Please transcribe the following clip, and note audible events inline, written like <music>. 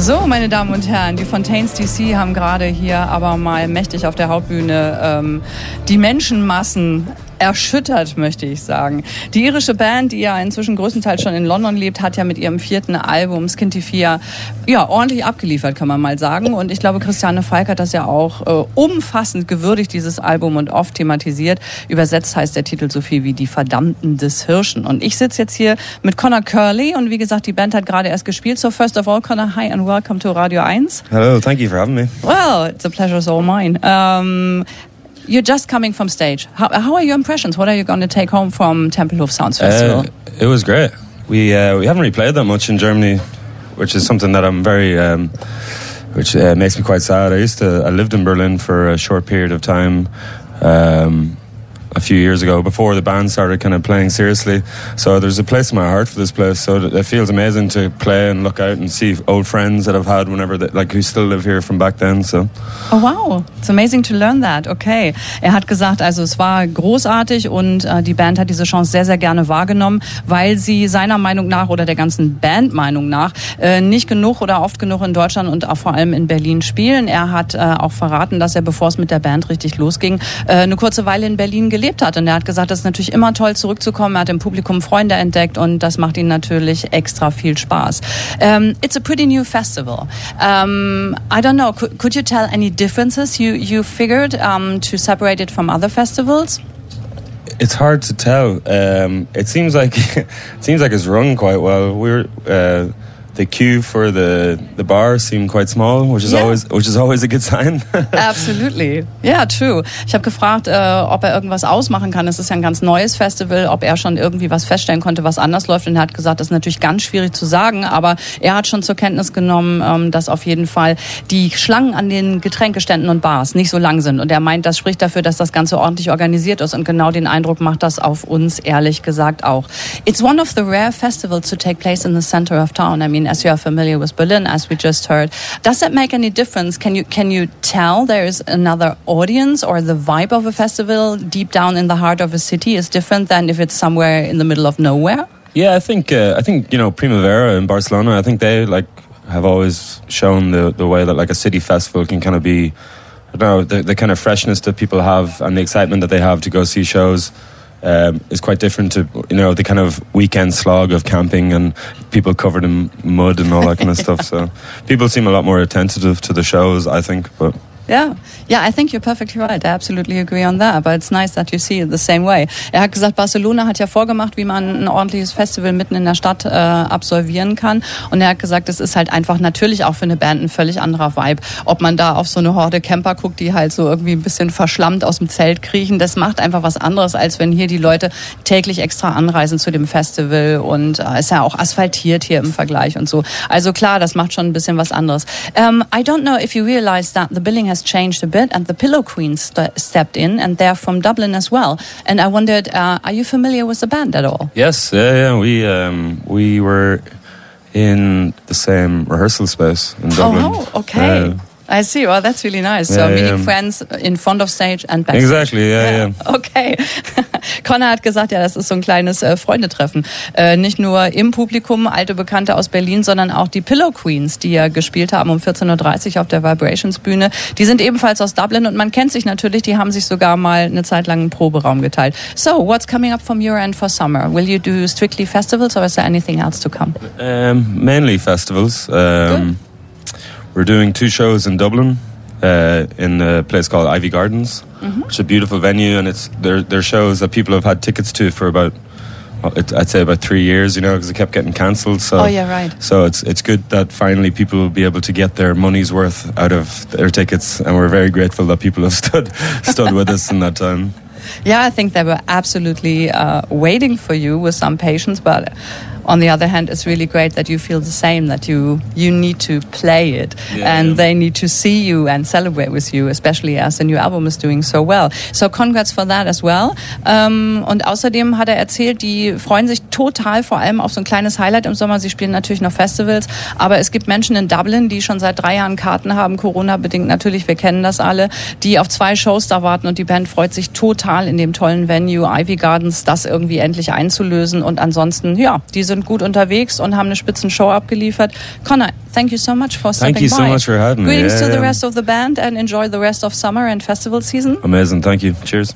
So, meine Damen und Herren, die Fontaines DC haben gerade hier aber mal mächtig auf der Hauptbühne ähm, die Menschenmassen erschüttert, möchte ich sagen. Die irische Band, die ja inzwischen größtenteils schon in London lebt, hat ja mit ihrem vierten Album Skintifia ja ordentlich abgeliefert, kann man mal sagen. Und ich glaube, Christiane Falk hat das ja auch äh, umfassend gewürdigt, dieses Album, und oft thematisiert. Übersetzt heißt der Titel so viel wie Die Verdammten des Hirschen. Und ich sitze jetzt hier mit Connor Curley und wie gesagt, die Band hat gerade erst gespielt. So first of all, Connor, hi and welcome to Radio 1. Hello, thank you for having me. Well, it's a pleasure all mine. Um, You're just coming from stage. How, how are your impressions? What are you going to take home from Tempelhof Sounds Festival? Uh, it was great. We uh, we haven't really played that much in Germany, which is something that I'm very, um, which uh, makes me quite sad. I used to I lived in Berlin for a short period of time. Um, a few years ago before the band started kind of playing seriously. So there's a place in my heart for this place. So it feels amazing to play and look out and see old friends that I've had whenever, they, like who still live here from back then. So. Oh wow, it's amazing to learn that. Okay, er hat gesagt, also es war großartig und äh, die Band hat diese Chance sehr sehr gerne wahrgenommen, weil sie seiner Meinung nach oder der ganzen Band Meinung nach äh, nicht genug oder oft genug in Deutschland und auch vor allem in Berlin spielen. Er hat äh, auch verraten, dass er bevor es mit der Band richtig losging, äh, eine kurze Weile in Berlin gelebt hat. Und er hat gesagt, es ist natürlich immer toll zurückzukommen. Er hat im Publikum Freunde entdeckt und das macht ihm natürlich extra viel Spaß. Um, it's a pretty new festival. Um, I don't know, could, could, you tell any differences you, you figured um, to separate it from other festivals? It's hard to tell. It seems like <laughs> it seems like it's run quite well. We're uh, the queue for the the bar seemed quite small, which is yeah. always which is always a good sign. <laughs> Absolutely, yeah, true. Ich habe gefragt, äh, ob er irgendwas ausmachen kann. Es ist ja ein ganz neues Festival, ob er schon irgendwie was feststellen konnte, was anders läuft. Und er hat gesagt, das ist natürlich ganz schwierig zu sagen, aber er hat schon zur Kenntnis genommen, ähm, dass auf jeden Fall die Schlangen an den Getränkeständen und Bars nicht so lang sind. Und er meint, das spricht dafür, dass das Ganze ordentlich organisiert ist. Und genau den Eindruck macht das auf uns ehrlich gesagt auch. It's one of the rare festivals to take place in the center of town. I mean, as you are familiar with Berlin, as we just heard. Does that make any difference? Can you can you tell there is another audience or the vibe of a festival deep down in the heart of a city is different than if it's somewhere in the middle of nowhere? Yeah, I think uh, I think you know Primavera in Barcelona. I think they like have always shown the the way that like a city festival can kind of be. I don't know the, the kind of freshness that people have and the excitement that they have to go see shows um, is quite different to you know the kind of weekend slog of camping and people covered in mud and all that kind of stuff. So <laughs> people seem a lot more attentive to the shows, I think. But Yeah, yeah, I think you're perfectly right. I absolutely agree on that. But it's nice that you see it the same way. Er hat gesagt, Barcelona hat ja vorgemacht, wie man ein ordentliches Festival mitten in der Stadt äh, absolvieren kann. Und er hat gesagt, es ist halt einfach natürlich auch für eine Band ein völlig anderer Vibe. Ob man da auf so eine Horde Camper guckt, die halt so irgendwie ein bisschen verschlammt aus dem Zelt kriechen, das macht einfach was anderes, als wenn hier die Leute täglich extra anreisen zu dem Festival und äh, ist ja auch asphaltiert hier im Vergleich und so. Also klar, das macht schon ein bisschen was anderes. Um, I don't know if you realize that the billing has has changed a bit, and the Pillow Queens st stepped in, and they're from Dublin as well. And I wondered, uh, are you familiar with the band at all? Yes, yeah, yeah. We um, we were in the same rehearsal space in Dublin. Oh, okay. Uh, I see. Well, that's really nice. So meeting yeah. friends in front of stage and backstage. Exactly, yeah, yeah. yeah. Okay. <laughs> Connor hat gesagt, ja, das ist so ein kleines äh, Freundetreffen. Äh, nicht nur im Publikum, alte Bekannte aus Berlin, sondern auch die Pillow Queens, die ja gespielt haben um 14.30 Uhr auf der Vibrations Bühne. Die sind ebenfalls aus Dublin und man kennt sich natürlich, die haben sich sogar mal eine Zeit lang einen Proberaum geteilt. So, what's coming up from your end for summer? Will you do strictly festivals or is there anything else to come? Um, mainly festivals. Um, We're doing two shows in Dublin uh, in a place called Ivy Gardens, mm-hmm. is a beautiful venue, and it's they're shows that people have had tickets to for about I'd say about three years, you know, because it kept getting cancelled. So, oh yeah, right. So it's it's good that finally people will be able to get their money's worth out of their tickets, and we're very grateful that people have <laughs> stood stood with us in that time. Yeah, I think they were absolutely uh, waiting for you with some patience, but on the other hand, it's really great that you feel the same, that you, you need to play it yeah, and yeah. they need to see you and celebrate with you, especially as the new album is doing so well. So congrats for that as well. Um, und außerdem hat er erzählt, die freuen sich total vor allem auf so ein kleines Highlight im Sommer. Sie spielen natürlich noch Festivals, aber es gibt Menschen in Dublin, die schon seit drei Jahren Karten haben, Corona-bedingt natürlich, wir kennen das alle, die auf zwei Shows da warten und die Band freut sich total in dem tollen Venue Ivy Gardens, das irgendwie endlich einzulösen und ansonsten, ja, diese sind gut unterwegs und haben eine spitzen Show abgeliefert. Connor, thank you so much for Thank stopping you so by. much for having me. Greetings Yeah, to the yeah. rest of the band and enjoy the rest of summer and festival season. Amazing. Thank you. Cheers.